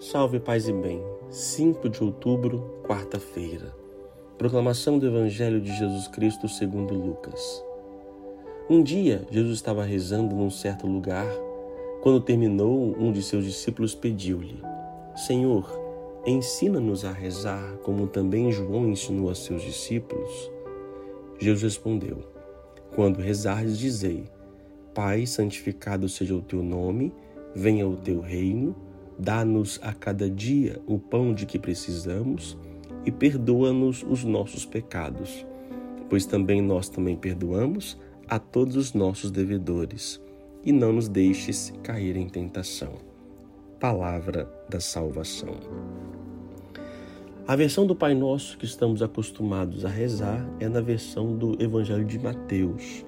Salve paz e bem. 5 de outubro, quarta-feira. Proclamação do Evangelho de Jesus Cristo segundo Lucas. Um dia, Jesus estava rezando num certo lugar. Quando terminou, um de seus discípulos pediu-lhe: Senhor, ensina-nos a rezar, como também João ensinou a seus discípulos. Jesus respondeu: Quando rezares, dizei: Pai, santificado seja o teu nome, venha o teu reino Dá-nos a cada dia o pão de que precisamos e perdoa-nos os nossos pecados, pois também nós também perdoamos a todos os nossos devedores, e não nos deixes cair em tentação. Palavra da salvação. A versão do Pai Nosso que estamos acostumados a rezar é na versão do Evangelho de Mateus.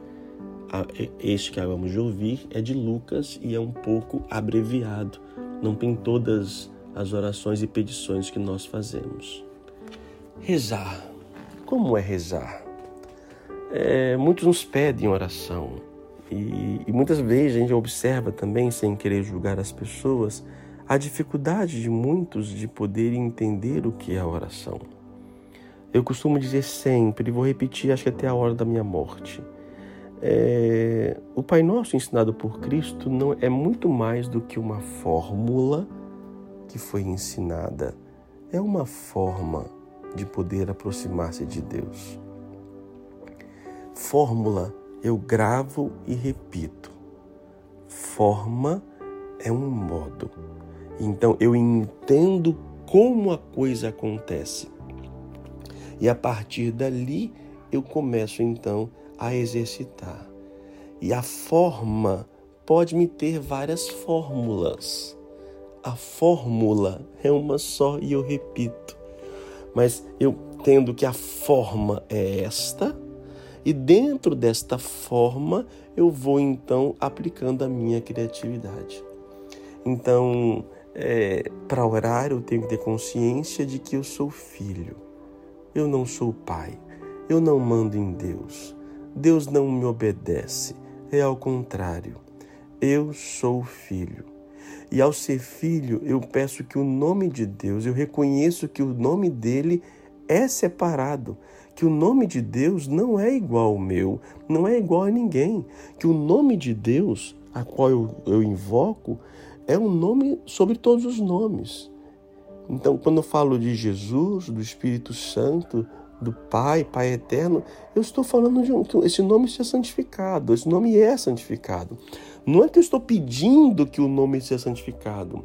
Este que acabamos de ouvir é de Lucas e é um pouco abreviado não tem todas as orações e petições que nós fazemos. Rezar. Como é rezar? É, muitos nos pedem oração e, e muitas vezes a gente observa também, sem querer julgar as pessoas, a dificuldade de muitos de poder entender o que é a oração. Eu costumo dizer sempre, e vou repetir, acho que até a hora da minha morte. É, o Pai Nosso ensinado por Cristo não é muito mais do que uma fórmula que foi ensinada. É uma forma de poder aproximar-se de Deus. Fórmula eu gravo e repito. Forma é um modo. Então eu entendo como a coisa acontece. E a partir dali eu começo então a a exercitar. E a forma pode me ter várias fórmulas. A fórmula é uma só e eu repito. Mas eu tendo que a forma é esta, e dentro desta forma eu vou então aplicando a minha criatividade. Então, é, para orar, eu tenho que ter consciência de que eu sou filho. Eu não sou pai. Eu não mando em Deus. Deus não me obedece, é ao contrário. Eu sou filho. E ao ser filho, eu peço que o nome de Deus, eu reconheço que o nome dele é separado, que o nome de Deus não é igual ao meu, não é igual a ninguém, que o nome de Deus, a qual eu, eu invoco, é um nome sobre todos os nomes. Então, quando eu falo de Jesus, do Espírito Santo, do Pai, Pai eterno, eu estou falando de um, esse nome seja santificado, esse nome é santificado. Não é que eu estou pedindo que o nome seja santificado,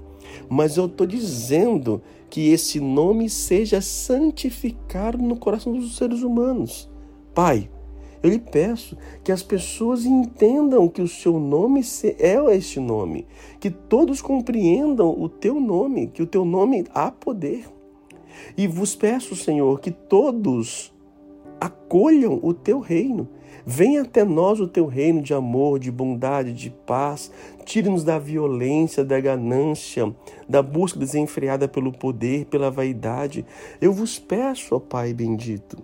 mas eu estou dizendo que esse nome seja santificado no coração dos seres humanos. Pai, eu lhe peço que as pessoas entendam que o seu nome é este nome, que todos compreendam o teu nome, que o teu nome há poder. E vos peço, Senhor, que todos acolham o teu reino. Venha até nós o teu reino de amor, de bondade, de paz. Tire-nos da violência, da ganância, da busca desenfreada pelo poder, pela vaidade. Eu vos peço, ó Pai bendito,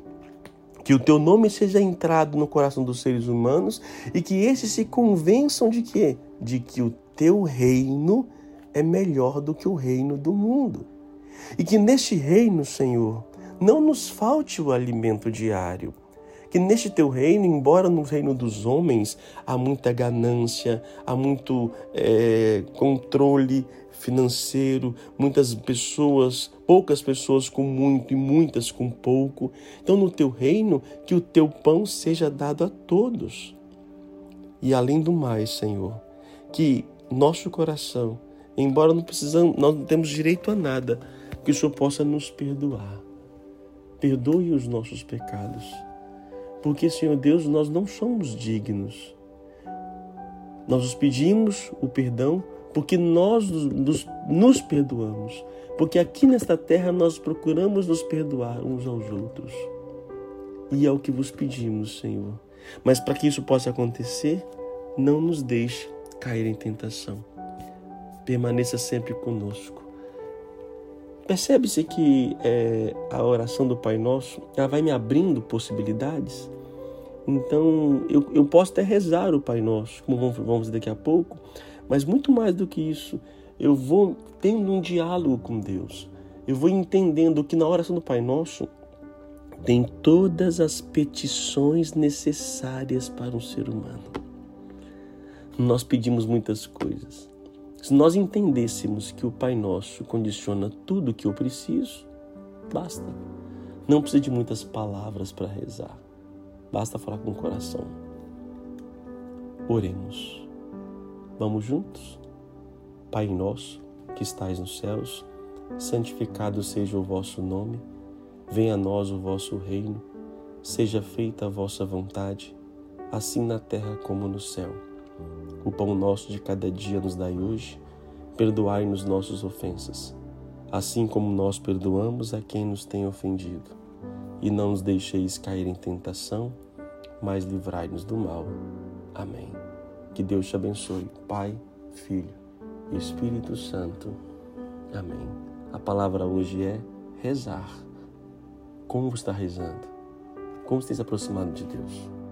que o teu nome seja entrado no coração dos seres humanos e que esses se convençam de quê? De que o teu reino é melhor do que o reino do mundo. E que neste reino, Senhor, não nos falte o alimento diário. Que neste teu reino, embora no reino dos homens há muita ganância, há muito é, controle financeiro, muitas pessoas, poucas pessoas com muito e muitas com pouco. Então, no teu reino, que o teu pão seja dado a todos. E além do mais, Senhor, que nosso coração, embora não precisamos, nós não temos direito a nada, que o Senhor possa nos perdoar. Perdoe os nossos pecados. Porque, Senhor Deus, nós não somos dignos. Nós os pedimos o perdão porque nós nos, nos perdoamos. Porque aqui nesta terra nós procuramos nos perdoar uns aos outros. E é o que vos pedimos, Senhor. Mas para que isso possa acontecer, não nos deixe cair em tentação. Permaneça sempre conosco Percebe-se que é, a oração do Pai Nosso ela vai me abrindo possibilidades. Então, eu, eu posso até rezar o Pai Nosso, como vamos, vamos daqui a pouco, mas muito mais do que isso, eu vou tendo um diálogo com Deus. Eu vou entendendo que na oração do Pai Nosso tem todas as petições necessárias para um ser humano. Nós pedimos muitas coisas. Se nós entendêssemos que o Pai Nosso condiciona tudo o que eu preciso, basta. Não precisa de muitas palavras para rezar. Basta falar com o coração. Oremos. Vamos juntos? Pai nosso, que estais nos céus, santificado seja o vosso nome. Venha a nós o vosso reino. Seja feita a vossa vontade, assim na terra como no céu. O pão nosso de cada dia nos dai hoje. Perdoai-nos nossas ofensas, assim como nós perdoamos a quem nos tem ofendido. E não nos deixeis cair em tentação, mas livrai-nos do mal. Amém. Que Deus te abençoe, Pai, Filho e Espírito Santo. Amém. A palavra hoje é rezar. Como você está rezando? Como você tem se aproximado de Deus?